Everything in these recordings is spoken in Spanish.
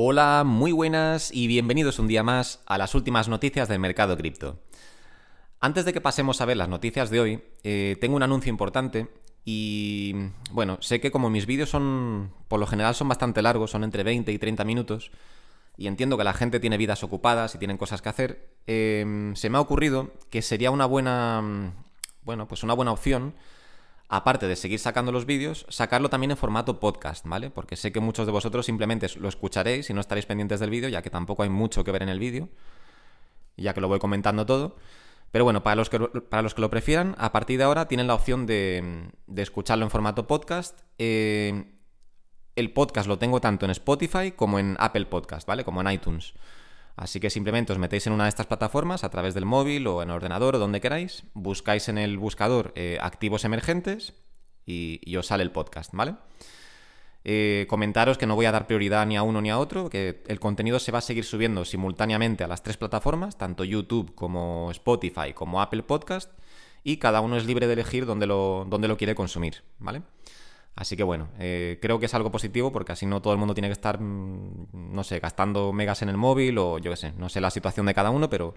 Hola, muy buenas y bienvenidos un día más a las últimas noticias del mercado cripto. Antes de que pasemos a ver las noticias de hoy, eh, tengo un anuncio importante y bueno, sé que como mis vídeos son, por lo general son bastante largos, son entre 20 y 30 minutos, y entiendo que la gente tiene vidas ocupadas y tienen cosas que hacer, em, se me ha ocurrido que sería una buena, bueno, pues una buena opción aparte de seguir sacando los vídeos, sacarlo también en formato podcast, ¿vale? Porque sé que muchos de vosotros simplemente lo escucharéis y no estaréis pendientes del vídeo, ya que tampoco hay mucho que ver en el vídeo, ya que lo voy comentando todo. Pero bueno, para los que, para los que lo prefieran, a partir de ahora tienen la opción de, escucharlo en formato podcast. Eh, el podcast lo tengo tanto en Spotify como en Apple Podcast, ¿vale? Como en iTunes. Así que simplemente os metéis en una de estas plataformas a través del móvil o en ordenador o donde queráis, buscáis en el buscador eh, activos emergentes y, os sale el podcast, ¿vale? Eh, comentaros que no voy a dar prioridad ni a uno ni a otro, que el contenido se va a seguir subiendo simultáneamente a las tres plataformas, tanto YouTube como Spotify como Apple Podcast, y cada uno es libre de elegir dónde lo, dónde lo quiere consumir, ¿vale? Así que bueno, eh, creo que es algo positivo porque así no todo el mundo tiene que estar, mm, no sé, gastando megas en el móvil o yo qué sé, no sé la situación de cada uno, pero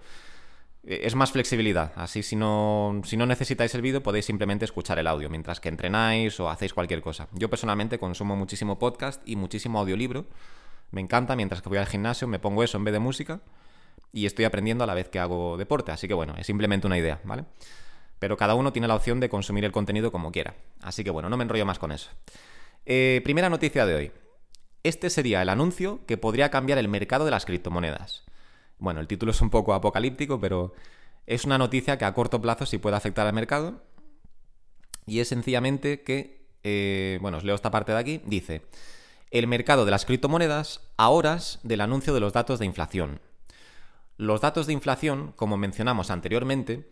eh, es más flexibilidad. Así si no, si no necesitáis el vídeo podéis simplemente escuchar el audio mientras que entrenáis o hacéis cualquier cosa. Yo personalmente consumo muchísimo podcast y muchísimo audiolibro. Me encanta, mientras que voy al gimnasio me pongo eso en vez de música y estoy aprendiendo a la vez que hago deporte. Así que bueno, es simplemente una idea, ¿vale? Pero cada uno tiene la opción de consumir el contenido como quiera. Así que bueno, no me enrollo más con eso. Eh, primera noticia de hoy. Este sería el anuncio que podría cambiar el mercado de las criptomonedas. Bueno, el título es un poco apocalíptico, pero es una noticia que a corto plazo sí puede afectar al mercado. Y es sencillamente que, eh, bueno, os leo esta parte de aquí, dice, el mercado de las criptomonedas a horas del anuncio de los datos de inflación. Los datos de inflación, como mencionamos anteriormente,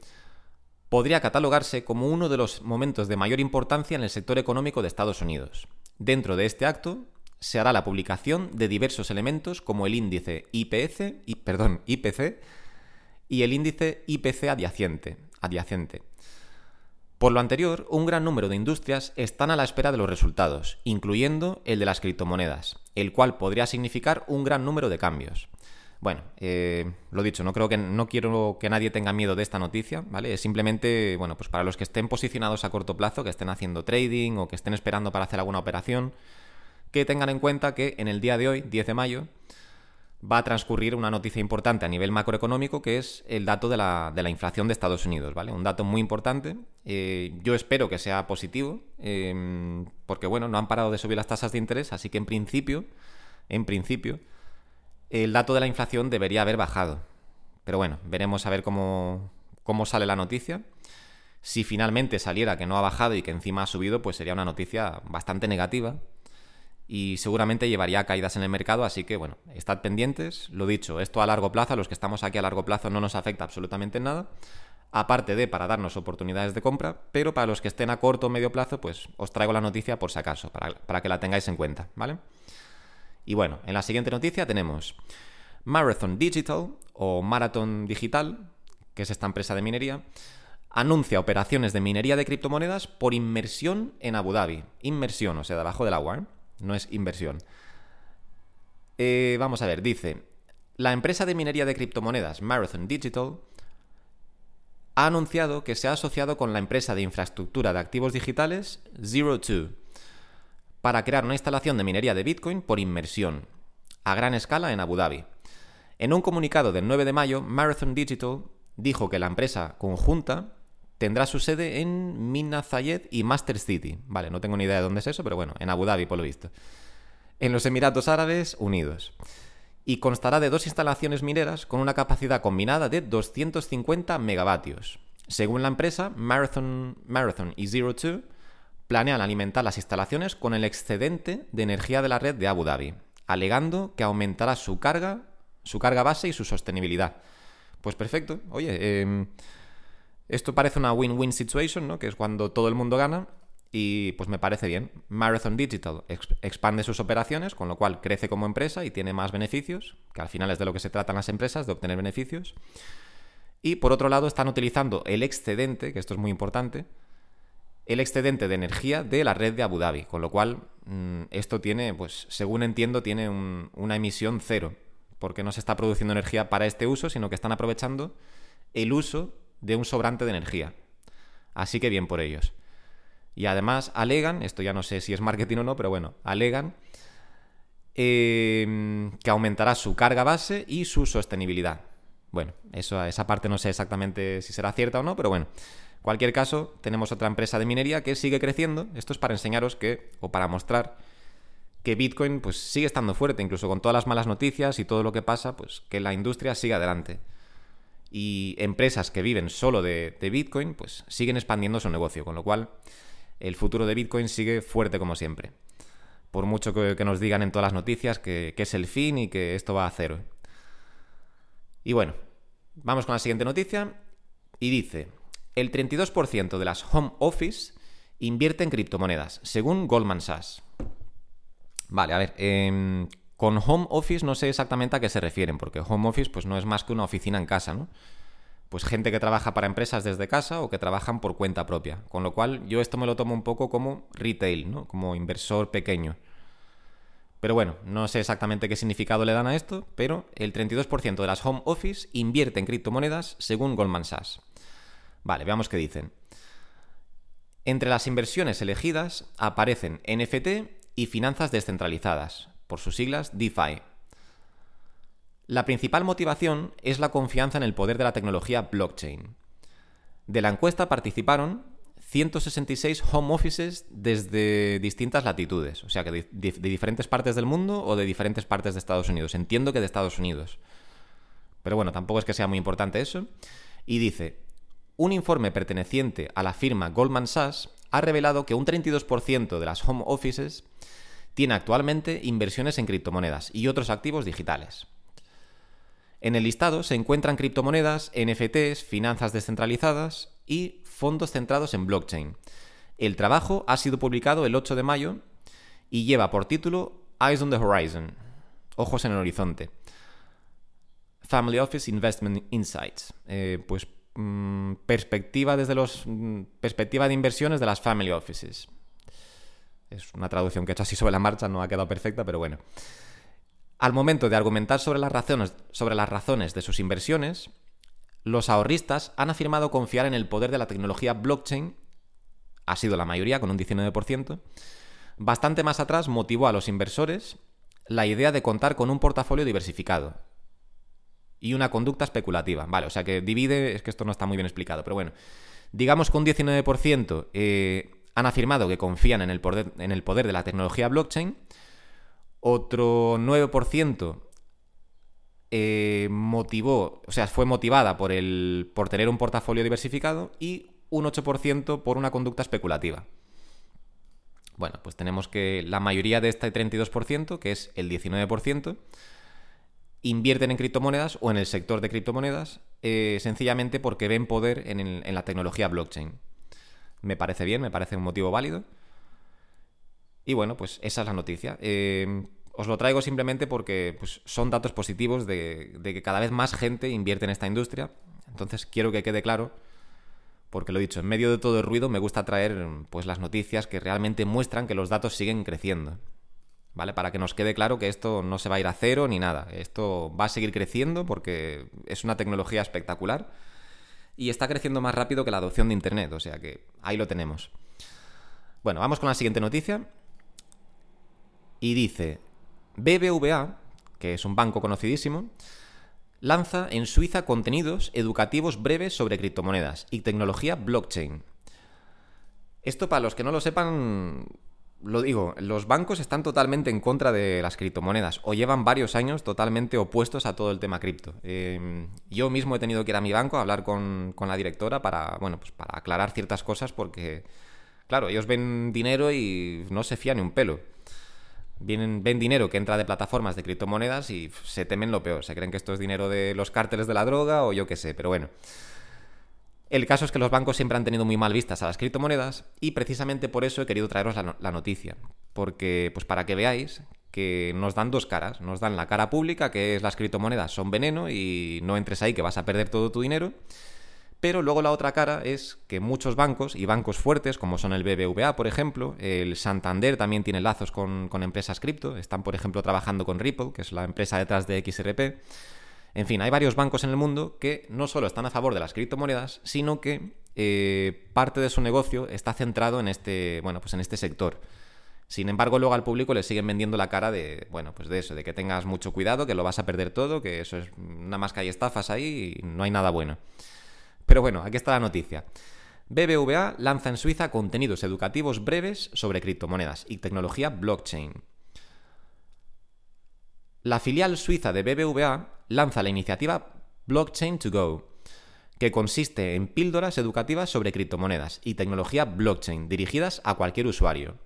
podría catalogarse como uno de los momentos de mayor importancia en el sector económico de Estados Unidos. Dentro de este acto se hará la publicación de diversos elementos como el índice IPC, y, el índice IPC adyacente. Por lo anterior, un gran número de industrias están a la espera de los resultados, incluyendo el de las criptomonedas, el cual podría significar un gran número de cambios. Bueno, eh, lo dicho, no creo que no quiero que nadie tenga miedo de esta noticia, ¿vale? Es simplemente, bueno, pues para los que estén posicionados a corto plazo, que estén haciendo trading o que estén esperando para hacer alguna operación, que tengan en cuenta que en el día de hoy, 10 de mayo, va a transcurrir una noticia importante a nivel macroeconómico, que es el dato de la, inflación de Estados Unidos, ¿vale? Un dato muy importante. Eh, yo espero que sea positivo, eh, porque bueno, no han parado de subir las tasas de interés, así que en principio, en principio, el dato de la inflación debería haber bajado. Pero bueno, veremos a ver cómo, cómo sale la noticia. Si finalmente saliera que no ha bajado y que encima ha subido, pues sería una noticia bastante negativa y seguramente llevaría a caídas en el mercado, así que bueno, estad pendientes. Lo dicho, esto a largo plazo, a los que estamos aquí a largo plazo no nos afecta absolutamente nada, aparte de para darnos oportunidades de compra, pero para los que estén a corto o medio plazo, pues os traigo la noticia por si acaso, para, para que la tengáis en cuenta, ¿vale? Y bueno, en la siguiente noticia tenemos Marathon Digital o Marathon Digital, que es esta empresa de minería, anuncia operaciones de minería de criptomonedas por inmersión en Abu Dhabi. Inmersión, o sea, debajo del agua, ¿eh? no es inversión. Eh, vamos a ver, dice, la empresa de minería de criptomonedas Marathon Digital ha anunciado que se ha asociado con la empresa de infraestructura de activos digitales Zero Two para crear una instalación de minería de Bitcoin por inmersión, a gran escala en Abu Dhabi. En un comunicado del 9 de mayo, Marathon Digital dijo que la empresa conjunta tendrá su sede en Mina Zayed y Master City. Vale, no tengo ni idea de dónde es eso, pero bueno, en Abu Dhabi por lo visto. En los Emiratos Árabes Unidos. Y constará de dos instalaciones mineras con una capacidad combinada de 250 megavatios. Según la empresa, Marathon, Marathon y Zero Two planean alimentar las instalaciones con el excedente de energía de la red de Abu Dhabi, alegando que aumentará su carga, su carga base y su sostenibilidad. Pues perfecto, oye, em, esto parece una win-win situation, ¿no? Que es cuando todo el mundo gana y pues me parece bien. Marathon Digital expande sus operaciones, con lo cual crece como empresa y tiene más beneficios, que al final es de lo que se tratan las empresas, de obtener beneficios. Y por otro lado están utilizando el excedente, que esto es muy importante, el excedente de energía de la red de Abu Dhabi, con lo cual mm, esto tiene, pues según entiendo, tiene una emisión cero, porque no se está produciendo energía para este uso, sino que están aprovechando el uso de un sobrante de energía. Así que bien por ellos. Y además alegan, esto ya no sé si es marketing o no, pero bueno, alegan em, que aumentará su carga base y su sostenibilidad. Bueno, eso, esa parte no sé exactamente si será cierta o no, pero bueno. Cualquier caso, tenemos otra empresa de minería que sigue creciendo. Esto es para enseñaros que, o para mostrar que Bitcoin pues sigue estando fuerte, incluso con todas las malas noticias y todo lo que pasa, pues que la industria sigue adelante. Y empresas que viven solo de, Bitcoin, pues siguen expandiendo su negocio, con lo cual el futuro de Bitcoin sigue fuerte como siempre. Por mucho que, nos digan en todas las noticias que, que es el fin y que esto va a cero. Y bueno, vamos con la siguiente noticia. Y dice, el 32% de las home office invierte en criptomonedas, según Goldman Sachs. Vale, a ver, em, con home office no sé exactamente a qué se refieren, porque home office pues no es más que una oficina en casa, ¿no? Pues gente que trabaja para empresas desde casa o que trabajan por cuenta propia. Con lo cual yo esto me lo tomo un poco como retail, ¿no? Como inversor pequeño. Pero bueno, no sé exactamente qué significado le dan a esto, pero el 32% de las home office invierte en criptomonedas según Goldman Sachs. Vale, veamos qué dicen. Entre las inversiones elegidas aparecen NFT y finanzas descentralizadas, por sus siglas DeFi. La principal motivación es la confianza en el poder de la tecnología blockchain. De la encuesta participaron 166 home offices desde distintas latitudes, o sea que de, de, diferentes partes del mundo o de diferentes partes de Estados Unidos. Entiendo que de Estados Unidos. Pero bueno, tampoco es que sea muy importante eso. Y dice, un informe perteneciente a la firma Goldman Sachs ha revelado que un 32% de las home offices tiene actualmente inversiones en criptomonedas y otros activos digitales. En el listado se encuentran criptomonedas, NFTs, finanzas descentralizadas y fondos centrados en blockchain. El trabajo ha sido publicado el 8 de mayo y lleva por título Eyes on the Horizon, Ojos en el Horizonte. Family Office Investment Insights. Eh, pues Mm, perspectiva desde los mm, perspectiva de inversiones de las family offices. Es una traducción que he hecho así sobre la marcha, no ha quedado perfecta, pero bueno. Al momento de argumentar sobre las razones, sobre las razones de sus inversiones, los ahorristas han afirmado confiar en el poder de la tecnología blockchain, ha sido la mayoría, con un 19%. Bastante más atrás motivó a los inversores la idea de contar con un portafolio diversificado, y una conducta especulativa. Vale, o sea que divide, es que esto no está muy bien explicado, pero bueno. Digamos que un 19% eh, han afirmado que confían en el, poder, en el poder de la tecnología blockchain, otro 9% eh, motivó, o sea, fue motivada por, el, por tener un portafolio diversificado y un 8% por una conducta especulativa. Bueno, pues tenemos que la mayoría de este 32%, que es el 19%, invierten en criptomonedas o en el sector de criptomonedas eh, sencillamente porque ven poder en, la tecnología blockchain. Me parece bien, me parece un motivo válido. Y bueno, pues esa es la noticia. Eh, os lo traigo simplemente porque pues, son datos positivos de, de, que cada vez más gente invierte en esta industria. Entonces quiero que quede claro, porque lo he dicho, en medio de todo el ruido me gusta traer pues, las noticias que realmente muestran que los datos siguen creciendo. ¿Vale? Para que nos quede claro que esto no se va a ir a cero ni nada. Esto va a seguir creciendo porque es una tecnología espectacular y está creciendo más rápido que la adopción de Internet, o sea que ahí lo tenemos. Bueno, vamos con la siguiente noticia. Y dice, BBVA, que es un banco conocidísimo, lanza en Suiza contenidos educativos breves sobre criptomonedas y tecnología blockchain. Esto, para los que no lo sepan, lo digo, los bancos están totalmente en contra de las criptomonedas o llevan varios años totalmente opuestos a todo el tema cripto. Em, yo mismo he tenido que ir a mi banco a hablar con, la directora para, bueno, pues para aclarar ciertas cosas porque, claro, ellos ven dinero y no se fían ni un pelo. Vienen, ven dinero que entra de plataformas de criptomonedas y se temen lo peor. Se creen que esto es dinero de los cárteles de la droga o yo qué sé, pero bueno. El caso es que los bancos siempre han tenido muy mal vistas a las criptomonedas y precisamente por eso he querido traeros la, noticia. Porque, pues para que veáis que nos dan dos caras. Nos dan la cara pública, que es las criptomonedas son veneno y no entres ahí que vas a perder todo tu dinero. Pero luego la otra cara es que muchos bancos, y bancos fuertes, como son el BBVA, por ejemplo, el Santander también tiene lazos con, con empresas cripto, están, por ejemplo, trabajando con Ripple, que es la empresa detrás de XRP. En fin, hay varios bancos en el mundo que no solo están a favor de las criptomonedas, sino que eh, parte de su negocio está centrado en este, bueno, pues en este sector. Sin embargo, luego al público le siguen vendiendo la cara de, bueno, pues de eso, de que tengas mucho cuidado, que lo vas a perder todo, que eso es nada más que hay estafas ahí y no hay nada bueno. Pero bueno, aquí está la noticia. BBVA lanza en Suiza contenidos educativos breves sobre criptomonedas y tecnología blockchain. La filial suiza de BBVA lanza la iniciativa Blockchain to Go, que consiste en píldoras educativas sobre criptomonedas y tecnología blockchain dirigidas a cualquier usuario.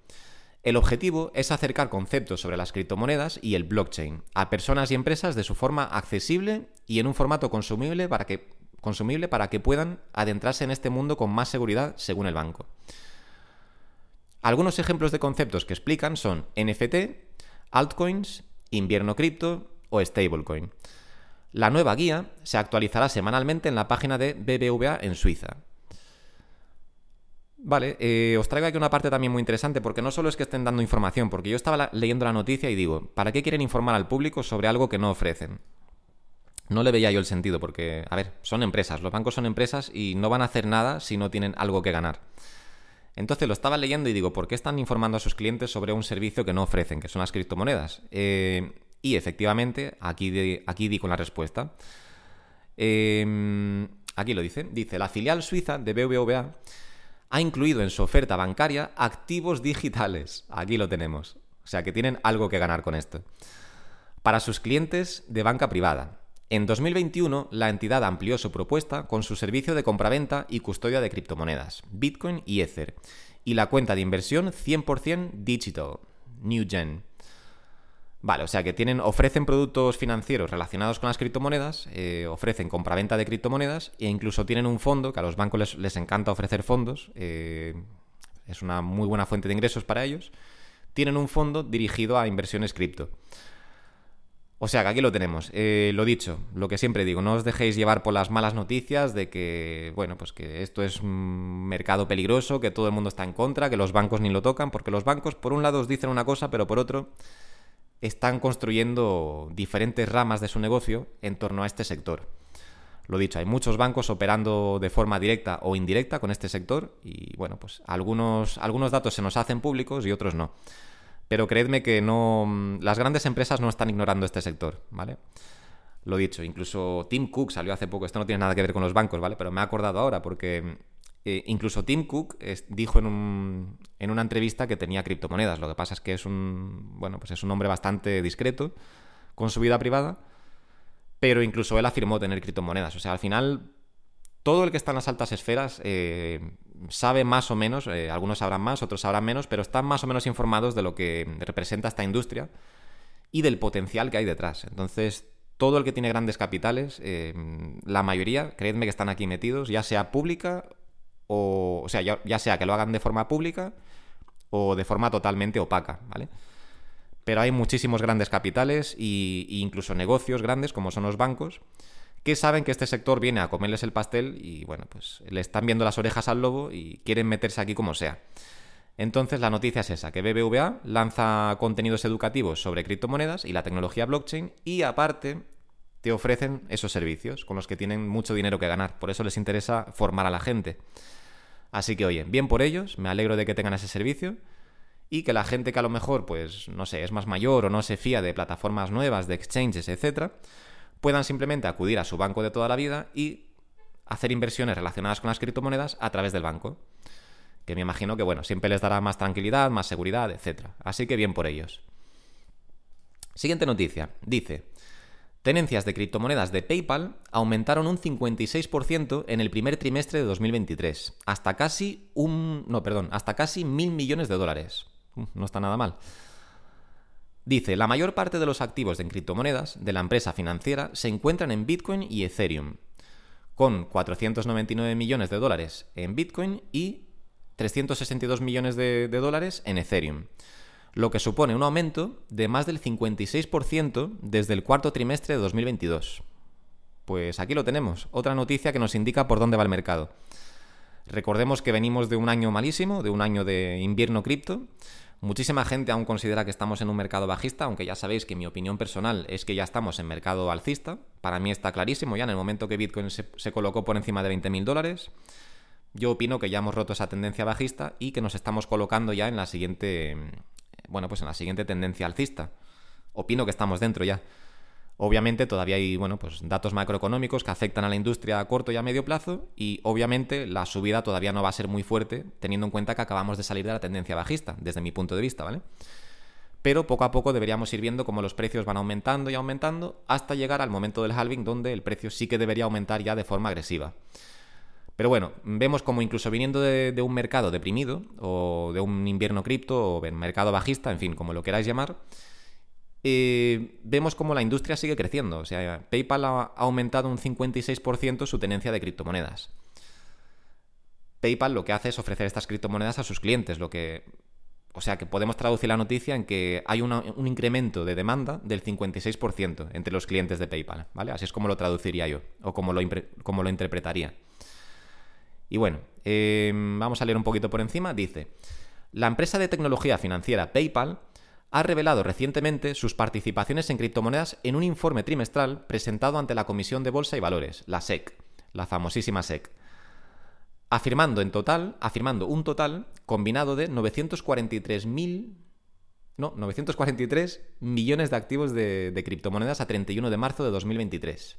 El objetivo es acercar conceptos sobre las criptomonedas y el blockchain a personas y empresas de su forma accesible y en un formato consumible para que, consumible para que puedan adentrarse en este mundo con más seguridad según el banco. Algunos ejemplos de conceptos que explican son NFT, altcoins, invierno cripto o stablecoin. La nueva guía se actualizará semanalmente en la página de BBVA en Suiza. Vale, eh, os traigo aquí una parte también muy interesante porque no solo es que estén dando información, porque yo estaba leyendo la noticia y digo, ¿para qué quieren informar al público sobre algo que no ofrecen? No le veía yo el sentido porque, a ver, son empresas, los bancos son empresas y no van a hacer nada si no tienen algo que ganar. Entonces lo estaba leyendo y digo, ¿por qué están informando a sus clientes sobre un servicio que no ofrecen, que son las criptomonedas? Eh, y efectivamente, aquí, aquí di con la respuesta. Em, aquí lo dice. Dice, la filial suiza de BBVA ha incluido en su oferta bancaria activos digitales. Aquí lo tenemos. O sea que tienen algo que ganar con esto. Para sus clientes de banca privada. En 2021, la entidad amplió su propuesta con su servicio de compraventa y custodia de criptomonedas, Bitcoin y Ether, y la cuenta de inversión 100% digital, New Gen. Vale, o sea que tienen, ofrecen productos financieros relacionados con las criptomonedas, eh, ofrecen compraventa de criptomonedas e incluso tienen un fondo, que a los bancos les, encanta ofrecer fondos, eh, es una muy buena fuente de ingresos para ellos, tienen un fondo dirigido a inversiones cripto. O sea que aquí lo tenemos. Eh, lo dicho, lo que siempre digo, no os dejéis llevar por las malas noticias de que, bueno, pues que esto es un mercado peligroso, que todo el mundo está en contra, que los bancos ni lo tocan, porque los bancos por un lado os dicen una cosa, pero por otro están construyendo diferentes ramas de su negocio en torno a este sector. Lo dicho, hay muchos bancos operando de forma directa o indirecta con este sector y bueno, pues algunos, algunos datos se nos hacen públicos y otros no. Pero creedme que no. Las grandes empresas no están ignorando este sector, ¿vale? Lo dicho, incluso Tim Cook salió hace poco. Esto no tiene nada que ver con los bancos, ¿vale? Pero me he acordado ahora porque eh, incluso Tim Cook dijo en, un, en, una entrevista que tenía criptomonedas. Lo que pasa es que es un, bueno, pues es un hombre bastante discreto con su vida privada, pero incluso él afirmó tener criptomonedas. O sea, al final, todo el que está en las altas esferas eh, sabe más o menos, eh, algunos sabrán más, otros sabrán menos, pero están más o menos informados de lo que representa esta industria y del potencial que hay detrás. Entonces, todo el que tiene grandes capitales, la mayoría, creedme que están aquí metidos, ya sea pública o, o sea, ya, sea que lo hagan de forma pública o de forma totalmente opaca, ¿vale? Pero hay muchísimos grandes capitales e incluso negocios grandes, como son los bancos, que saben que este sector viene a comerles el pastel y, bueno, pues le están viendo las orejas al lobo y quieren meterse aquí como sea. Entonces la noticia es esa, que BBVA lanza contenidos educativos sobre criptomonedas y la tecnología blockchain y aparte te ofrecen esos servicios con los que tienen mucho dinero que ganar. Por eso les interesa formar a la gente. Así que, oye, bien por ellos, me alegro de que tengan ese servicio y que la gente que a lo mejor, pues, no sé, es más mayor o no se fía de plataformas nuevas, de exchanges, etcétera, puedan simplemente acudir a su banco de toda la vida y hacer inversiones relacionadas con las criptomonedas a través del banco. Que me imagino que, bueno, siempre les dará más tranquilidad, más seguridad, etcétera. Así que bien por ellos. Siguiente noticia. Dice, Tenencias de criptomonedas de PayPal aumentaron un 56% en el primer trimestre de 2023, hasta casi un, no, perdón, hasta casi mil millones de dólares. No está nada mal. Dice, la mayor parte de los activos de criptomonedas de la empresa financiera se encuentran en Bitcoin y Ethereum, con 499 millones de dólares en Bitcoin y 362 millones de dólares en Ethereum lo que supone un aumento de más del 56% desde el cuarto trimestre de 2022. Pues aquí lo tenemos, otra noticia que nos indica por dónde va el mercado. Recordemos que venimos de un año malísimo, de un año de invierno cripto. Muchísima gente aún considera que estamos en un mercado bajista, aunque ya sabéis que mi opinión personal es que ya estamos en mercado alcista. Para mí está clarísimo ya en el momento que Bitcoin se, colocó por encima de 20.000 dólares. Yo opino que ya hemos roto esa tendencia bajista y que nos estamos colocando ya en la siguiente, bueno, pues en la siguiente tendencia alcista. Opino que estamos dentro ya. Obviamente todavía hay bueno, pues datos macroeconómicos que afectan a la industria a corto y a medio plazo y obviamente la subida todavía no va a ser muy fuerte teniendo en cuenta que acabamos de salir de la tendencia bajista, desde mi punto de vista, ¿vale? Pero poco a poco deberíamos ir viendo cómo los precios van aumentando y aumentando hasta llegar al momento del halving donde el precio sí que debería aumentar ya de forma agresiva. Pero bueno, vemos como incluso viniendo de, un mercado deprimido o de un invierno cripto o mercado bajista, en fin, como lo queráis llamar, eh, vemos como la industria sigue creciendo. O sea, PayPal ha aumentado un 56% su tenencia de criptomonedas. PayPal lo que hace es ofrecer estas criptomonedas a sus clientes, lo que... O sea, que podemos traducir la noticia en que hay un incremento de demanda del 56% entre los clientes de PayPal, ¿vale? Así es como lo traduciría yo, o como lo, como lo interpretaría. Y bueno, eh, vamos a leer un poquito por encima. Dice, la empresa de tecnología financiera PayPal ha revelado recientemente sus participaciones en criptomonedas en un informe trimestral presentado ante la Comisión de Bolsa y Valores, la SEC, la famosísima SEC, afirmando en total, afirmando un total combinado de 943.000 no, 943 millones de activos de, criptomonedas a 31 de marzo de 2023.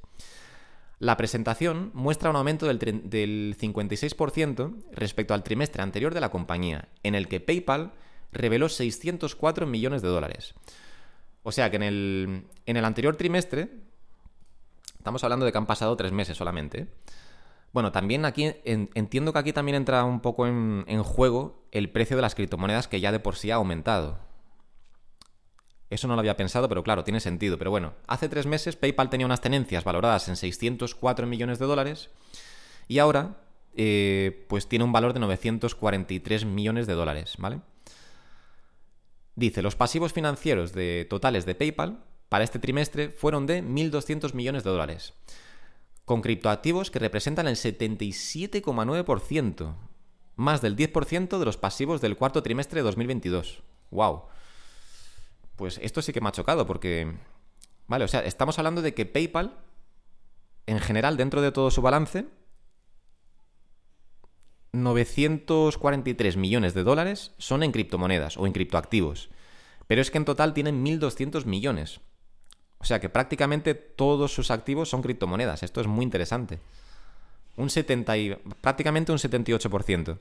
La presentación muestra un aumento del, del 56% respecto al trimestre anterior de la compañía, en el que PayPal reveló 604 millones de dólares. O sea que en el, en el anterior trimestre, estamos hablando de que han pasado tres meses solamente. Bueno, también aquí entiendo que aquí también entra un poco en, juego el precio de las criptomonedas que ya de por sí ha aumentado. Eso no lo había pensado, pero claro, tiene sentido. Pero bueno, hace tres meses PayPal tenía unas tenencias valoradas en 604 millones de dólares y ahora eh, pues tiene un valor de 943 millones de dólares, ¿vale? Dice, los pasivos financieros de totales de PayPal para este trimestre fueron de 1.200 millones de dólares, con criptoactivos que representan el 77,9%, más del 10% de los pasivos del cuarto trimestre de 2022. ¡Wow! Pues esto sí que me ha chocado porque... Vale, o sea, estamos hablando de que PayPal, en general, dentro de todo su balance, 943 millones de dólares son en criptomonedas o en criptoactivos. Pero es que en total tienen 1.200 millones. O sea que prácticamente todos sus activos son criptomonedas. Esto es muy interesante. Un 70 y, prácticamente un 78%.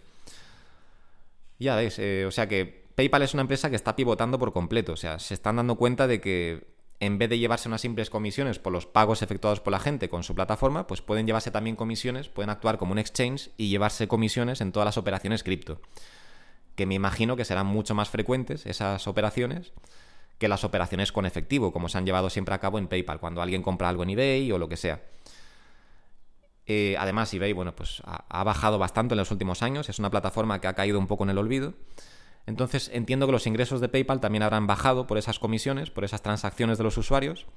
Ya veis, eh, o sea que PayPal es una empresa que está pivotando por completo. O sea, se están dando cuenta de que en vez de llevarse unas simples comisiones por los pagos efectuados por la gente con su plataforma, pues pueden llevarse también comisiones, pueden actuar como un exchange y llevarse comisiones en todas las operaciones cripto. Que me imagino que serán mucho más frecuentes esas operaciones que las operaciones con efectivo, como se han llevado siempre a cabo en PayPal, cuando alguien compra algo en eBay o lo que sea. Eh, además, eBay, bueno, pues ha, ha bajado bastante en los últimos años, es una plataforma que ha caído un poco en el olvido. Entonces entiendo que los ingresos de PayPal también habrán bajado por esas comisiones, por esas transacciones de los usuarios,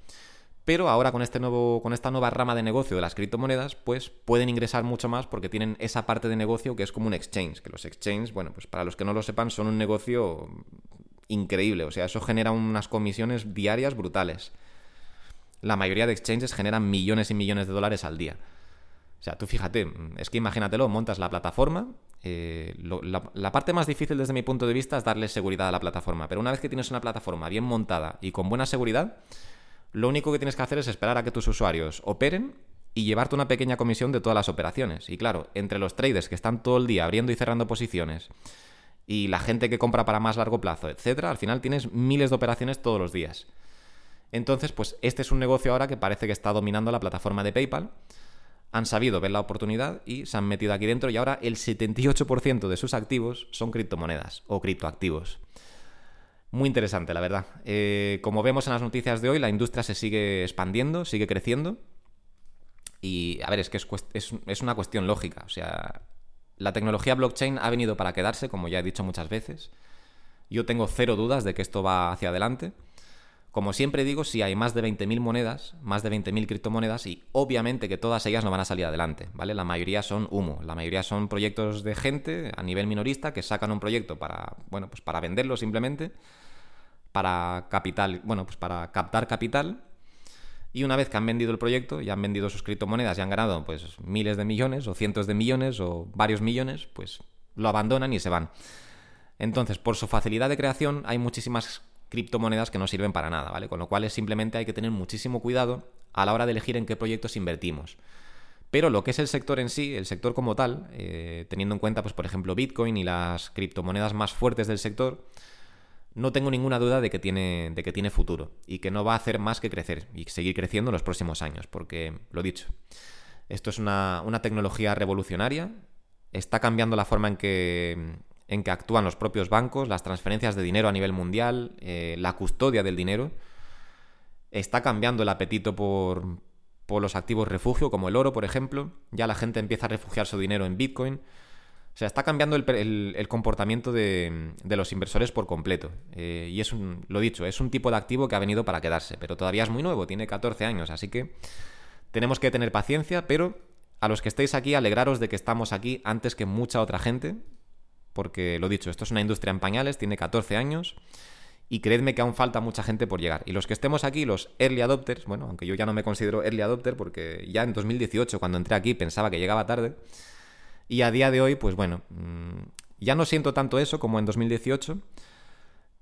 pero ahora con, este nuevo, con esta nueva rama de negocio de las criptomonedas, pues pueden ingresar mucho más porque tienen esa parte de negocio que es como un exchange, que los exchanges, bueno, pues para los que no lo sepan, son un negocio increíble, o sea, eso genera unas comisiones diarias brutales. La mayoría de exchanges generan millones y millones de dólares al día. O sea, tú fíjate, es que imagínatelo, montas la plataforma, eh, la, parte más difícil desde mi punto de vista es darle seguridad a la plataforma, pero una vez que tienes una plataforma bien montada y con buena seguridad, lo único que tienes que hacer es esperar a que tus usuarios operen y llevarte una pequeña comisión de todas las operaciones. Y claro, entre los traders que están todo el día abriendo y cerrando posiciones y la gente que compra para más largo plazo, etcétera, al final tienes miles de operaciones todos los días. Entonces, pues este es un negocio ahora que parece que está dominando la plataforma de PayPal han sabido ver la oportunidad y se han metido aquí dentro y ahora el 78% de sus activos son criptomonedas o criptoactivos. Muy interesante, la verdad. Eh, como vemos en las noticias de hoy, la industria se sigue expandiendo, sigue creciendo. Y a ver, es que es, es una cuestión lógica. O sea, la tecnología blockchain ha venido para quedarse, como ya he dicho muchas veces. Yo tengo cero dudas de que esto va hacia adelante. Como siempre digo, si hay más de 20.000 monedas, más de 20.000 criptomonedas, y obviamente que todas ellas no van a salir adelante, ¿vale? La mayoría son humo, la mayoría son proyectos de gente a nivel minorista que sacan un proyecto para, bueno, pues para venderlo simplemente, para capital, bueno, pues para captar capital, y una vez que han vendido el proyecto y han vendido sus criptomonedas y han ganado pues miles de millones o cientos de millones o varios millones, pues lo abandonan y se van. Entonces, por su facilidad de creación, hay muchísimas criptomonedas que no sirven para nada, ¿vale? Con lo cual simplemente hay que tener muchísimo cuidado a la hora de elegir en qué proyectos invertimos. Pero lo que es el sector en sí, el sector como tal, eh, teniendo en cuenta, pues, por ejemplo, Bitcoin y las criptomonedas más fuertes del sector, no tengo ninguna duda de que, tiene, de que tiene futuro y que no va a hacer más que crecer y seguir creciendo en los próximos años, porque, lo dicho, esto es una, una tecnología revolucionaria, está cambiando la forma en que en que actúan los propios bancos, las transferencias de dinero a nivel mundial, eh, la custodia del dinero. Está cambiando el apetito por, los activos refugio, como el oro, por ejemplo. Ya la gente empieza a refugiar su dinero en Bitcoin. O sea, está cambiando el, comportamiento de, los inversores por completo. Eh, y es un, lo dicho, es un tipo de activo que ha venido para quedarse, pero todavía es muy nuevo, tiene 14 años, así que tenemos que tener paciencia, pero a los que estéis aquí, alegraros de que estamos aquí antes que mucha otra gente, porque lo dicho, esto es una industria en pañales, tiene 14 años y creedme que aún falta mucha gente por llegar. Y los que estemos aquí, los early adopters, bueno, aunque yo ya no me considero early adopter porque ya en 2018 cuando entré aquí pensaba que llegaba tarde y a día de hoy, pues bueno, mm, ya no siento tanto eso como en 2018.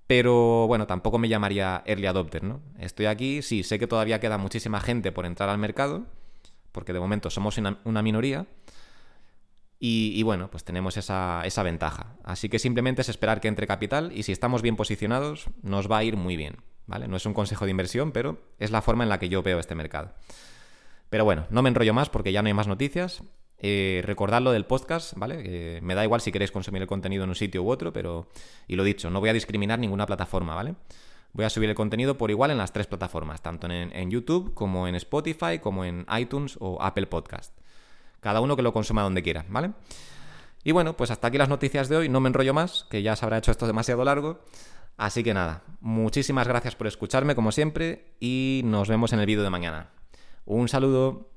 Pero bueno, tampoco me llamaría early adopter, ¿no? Estoy aquí, sí, sé que todavía queda muchísima gente por entrar al mercado, porque de momento somos una minoría, y, bueno, pues tenemos esa, ventaja. Así que simplemente es esperar que entre capital y si estamos bien posicionados, nos va a ir muy bien. ¿Vale? No es un consejo de inversión, pero es la forma en la que yo veo este mercado. Pero bueno, no me enrollo más porque ya no hay más noticias. Eh, recordad lo del podcast, ¿vale? me da igual si queréis consumir el contenido en un sitio u otro, pero, y lo dicho, no voy a discriminar ninguna plataforma, ¿vale? Voy a subir el contenido por igual en las tres plataformas, tanto en, en YouTube como en Spotify, como en iTunes o Apple Podcast. Cada uno que lo consuma donde quiera, ¿vale? Y bueno, pues hasta aquí las noticias de hoy. No me enrollo más, que ya se habrá hecho esto demasiado largo. Así que nada, muchísimas gracias por escucharme como siempre y nos vemos en el vídeo de mañana. Un saludo.